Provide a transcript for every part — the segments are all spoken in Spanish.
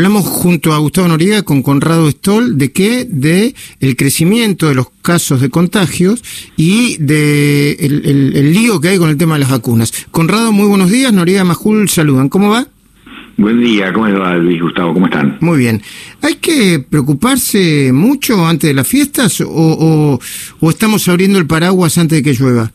hablamos junto a Gustavo Noriega con Conrado Stoll de qué? De el crecimiento de los casos de contagios y de el, lío que hay con el tema de las vacunas. Conrado, muy buenos días. Noriega Majul, saludan. ¿Cómo va? Buen día, ¿cómo va Luis Gustavo? ¿Cómo están? Muy bien. ¿Hay que preocuparse mucho antes de las fiestas o, o estamos abriendo el paraguas antes de que llueva?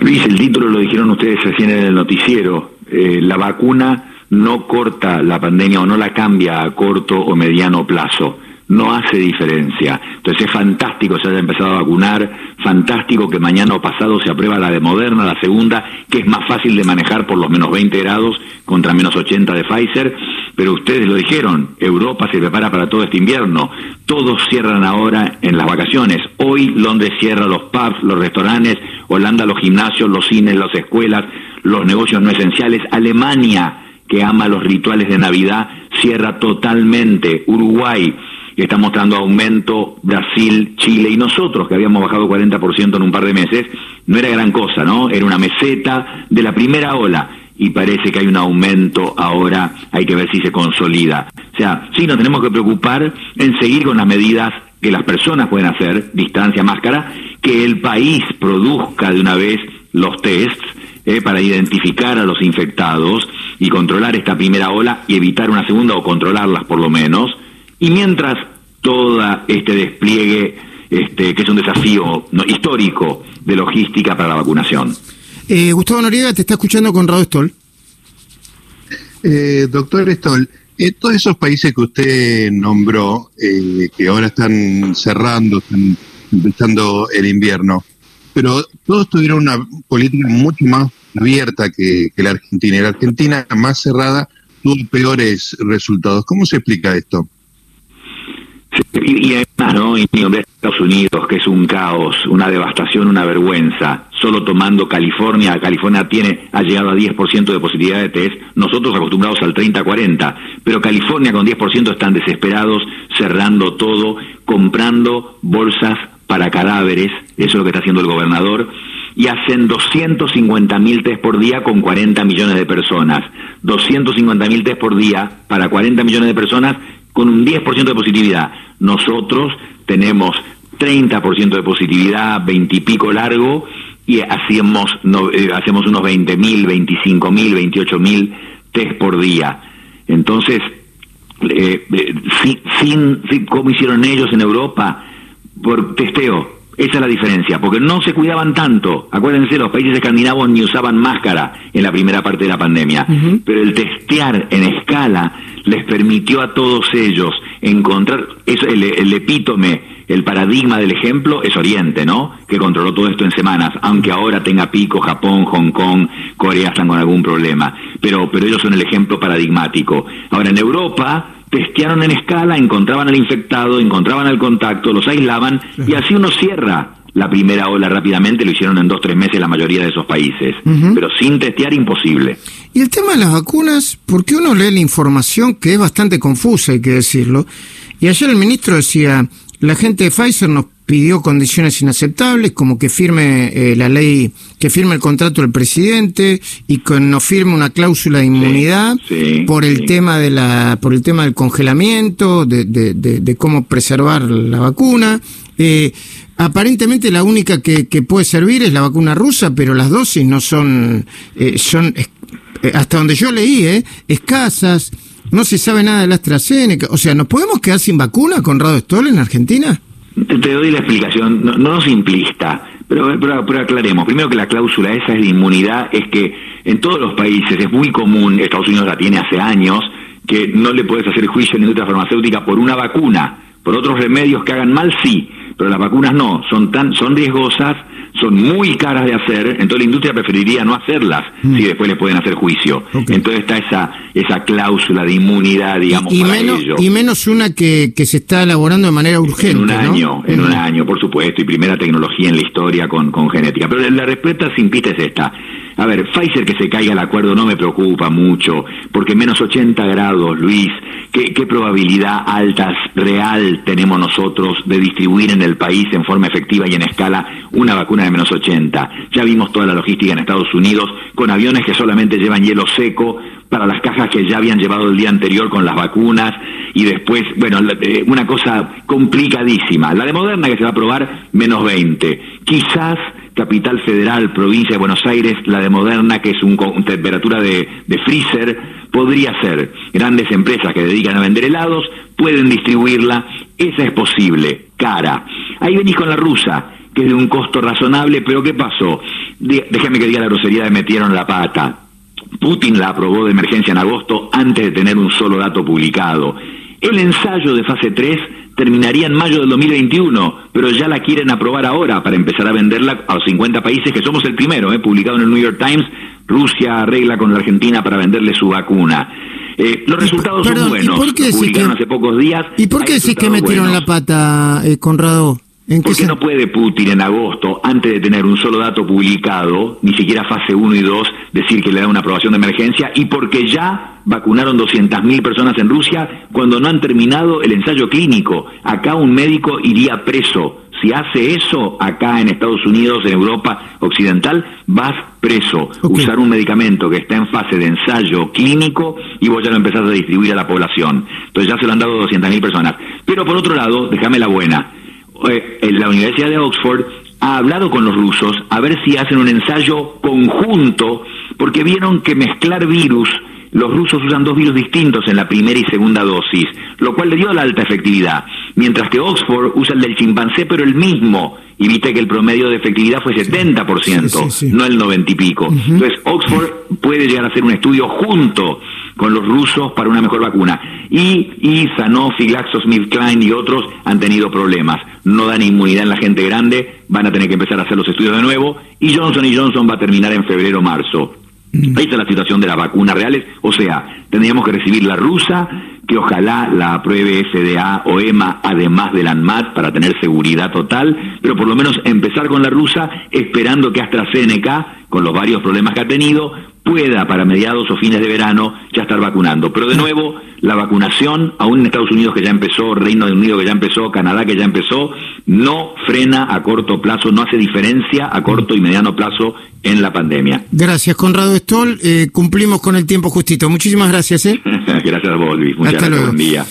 Luis, el título lo dijeron ustedes recién en el noticiero. Eh, la vacuna no corta la pandemia o no la cambia a corto o mediano plazo. No hace diferencia. Entonces es fantástico se haya empezado a vacunar, fantástico que mañana o pasado se aprueba la de Moderna, la segunda, que es más fácil de manejar por los menos 20 grados contra menos 80 de Pfizer, pero ustedes lo dijeron, Europa se prepara para todo este invierno, todos cierran ahora en las vacaciones, hoy Londres cierra los pubs, los restaurantes, Holanda los gimnasios, los cines, las escuelas, los negocios no esenciales, Alemania que ama los rituales de Navidad, cierra totalmente, Uruguay, está mostrando aumento Brasil, Chile y nosotros, que habíamos bajado 40% en un par de meses, no era gran cosa, ¿no? Era una meseta de la primera ola y parece que hay un aumento ahora, hay que ver si se consolida. O sea, sí nos tenemos que preocupar en seguir con las medidas que las personas pueden hacer, distancia, máscara, que el país produzca de una vez los tests eh, para identificar a los infectados y controlar esta primera ola y evitar una segunda o controlarlas por lo menos y mientras todo este despliegue, este, que es un desafío histórico de logística para la vacunación. Eh, Gustavo Noriega te está escuchando con Rado Stoll. Eh, doctor Stoll, eh, todos esos países que usted nombró, eh, que ahora están cerrando, están empezando el invierno, pero todos tuvieron una política mucho más abierta que, la Argentina. Y la Argentina, más cerrada, tuvo peores resultados. ¿Cómo se explica esto? Y, además, ¿no? Y Estados Unidos, que es un caos, una devastación, una vergüenza. Solo tomando California, California tiene, ha llegado a 10% de positividad de test, nosotros acostumbrados al 30-40, pero California con 10% están desesperados, cerrando todo, comprando bolsas para cadáveres, eso es lo que está haciendo el gobernador, y hacen 250 mil test por día con 40 millones de personas. 250 mil test por día para 40 millones de personas con un 10% de positividad. Nosotros tenemos 30% de positividad, 20 y pico largo, y hacemos, eh, hacemos unos 20 mil, 25 mil, 28 mil test por día. Entonces, eh, eh, sin, sin, como hicieron ellos en Europa, por testeo, esa es la diferencia, porque no se cuidaban tanto. Acuérdense, los países escandinavos ni usaban máscara en la primera parte de la pandemia, pero el testear en escala les permitió a todos ellos encontrar eso, el, epítome, el paradigma del ejemplo es Oriente, ¿no? Que controló todo esto en semanas, aunque ahora tenga pico Japón, Hong Kong, Corea están con algún problema, pero pero ellos son el ejemplo paradigmático. Ahora en Europa testearon en escala, encontraban al infectado, encontraban al contacto, los aislaban y así uno cierra la primera ola rápidamente, lo hicieron en dos, tres meses la mayoría de esos países, pero sin testear imposible. Y el tema de las vacunas, porque uno lee la información que es bastante confusa, hay que decirlo, y ayer el ministro decía, la gente de Pfizer nos pidió condiciones inaceptables, como que firme eh, la ley, que firme el contrato del presidente y que no firme una cláusula de inmunidad por el tema de la, por el tema del congelamiento, de, de, de, cómo preservar la vacuna. Eh, aparentemente la única que, que, puede servir es la vacuna rusa, pero las dosis no son, eh, son hasta donde yo leí, eh, escasas. No se sabe nada de la AstraZeneca. O sea, ¿nos podemos quedar sin vacuna con Rado Stoll en Argentina? Te, doy la explicación, no, no simplista, pero, pero, aclaremos. Primero que la cláusula esa es de inmunidad, es que en todos los países es muy común, Estados Unidos la tiene hace años, que no le puedes hacer juicio a la industria farmacéutica por una vacuna, por otros remedios que hagan mal sí, pero las vacunas no, son tan, son riesgosas son muy caras de hacer, entonces la industria preferiría no hacerlas mm. si después le pueden hacer juicio. Entonces está esa esa cláusula de inmunidad, digamos, y, menos, Y menos una que, que se está elaborando de manera urgente. En un año, en un año, por supuesto, y primera tecnología en la historia con, con genética. Pero la respuesta simplista es esta. A ver, Pfizer que se caiga el acuerdo no me preocupa mucho, porque menos 80 grados, Luis, ¿Qué, ¿Qué, probabilidad alta, real tenemos nosotros de distribuir en el país en forma efectiva y en escala una vacuna de menos 80? Ya vimos toda la logística en Estados Unidos con aviones que solamente llevan hielo seco para las cajas que ya habían llevado el día anterior con las vacunas y después, bueno, eh, una cosa complicadísima. La de Moderna que se va a probar menos 20. Quizás Capital Federal, provincia de Buenos Aires, la de Moderna, que es un, con temperatura de, de freezer, podría ser. Grandes empresas que dedican a vender helados pueden distribuirla, esa es posible, cara. Ahí venís con la rusa, que es de un costo razonable, pero ¿qué pasó? Déjame que diga la grosería de metieron la pata. Putin la aprobó de emergencia en agosto antes de tener un solo dato publicado. El ensayo de fase 3 terminaría en mayo del 2021, pero ya la quieren aprobar ahora para empezar a venderla a los 50 países, que somos el primero, eh, publicado en el New York Times. Rusia arregla con la Argentina para venderle su vacuna. Eh, los resultados son buenos. ¿y por qué publicaron hace pocos días. ¿Y por qué decís que metieron la pata, eh, Conrado? ¿Por qué no puede Putin en agosto, antes de tener un solo dato publicado, ni siquiera fase 1 y 2, decir que le da una aprobación de emergencia? Y porque ya vacunaron 200.000 personas en Rusia cuando no han terminado el ensayo clínico. Acá un médico iría preso. Si hace eso acá en Estados Unidos, en Europa Occidental, vas preso. Usar un medicamento que está en fase de ensayo clínico y vos ya lo empezás a distribuir a la población. Entonces ya se lo han dado 200.000 personas. Pero por otro lado, déjame la buena eh, en la Universidad de Oxford ha hablado con los rusos a ver si hacen un ensayo conjunto, porque vieron que mezclar virus, los rusos usan dos virus distintos en la primera y segunda dosis, lo cual le dio la alta efectividad, mientras que Oxford usa el del chimpancé, pero el mismo, y viste que el promedio de efectividad fue 70%, no el 90 y pico. Entonces, Oxford puede llegar a hacer un estudio junto con los rusos para una mejor vacuna. Y, y Sanofi, GlaxoSmithKline y otros han tenido problemas. No dan inmunidad en la gente grande, van a tener que empezar a hacer los estudios de nuevo. Y Johnson Johnson va a terminar en febrero o marzo. Mm. Ahí está la situación de las vacunas reales. O sea, tendríamos que recibir la rusa, que ojalá la apruebe FDA o EMA, además del ANMAT, para tener seguridad total, pero por lo menos empezar con la rusa, esperando que AstraZeneca, con los varios problemas que ha tenido, pueda para mediados o fines de verano ya estar vacunando. Pero de nuevo, la vacunación, aún en Estados Unidos que ya empezó, Reino Unido que ya empezó, Canadá que ya empezó, no frena a corto plazo, no hace diferencia a corto y mediano plazo en la pandemia. Gracias, Conrado Stoll. Eh, cumplimos con el tiempo justito. Muchísimas gracias. ¿eh? gracias a vos, Luis. Muchas gracias. Buen día.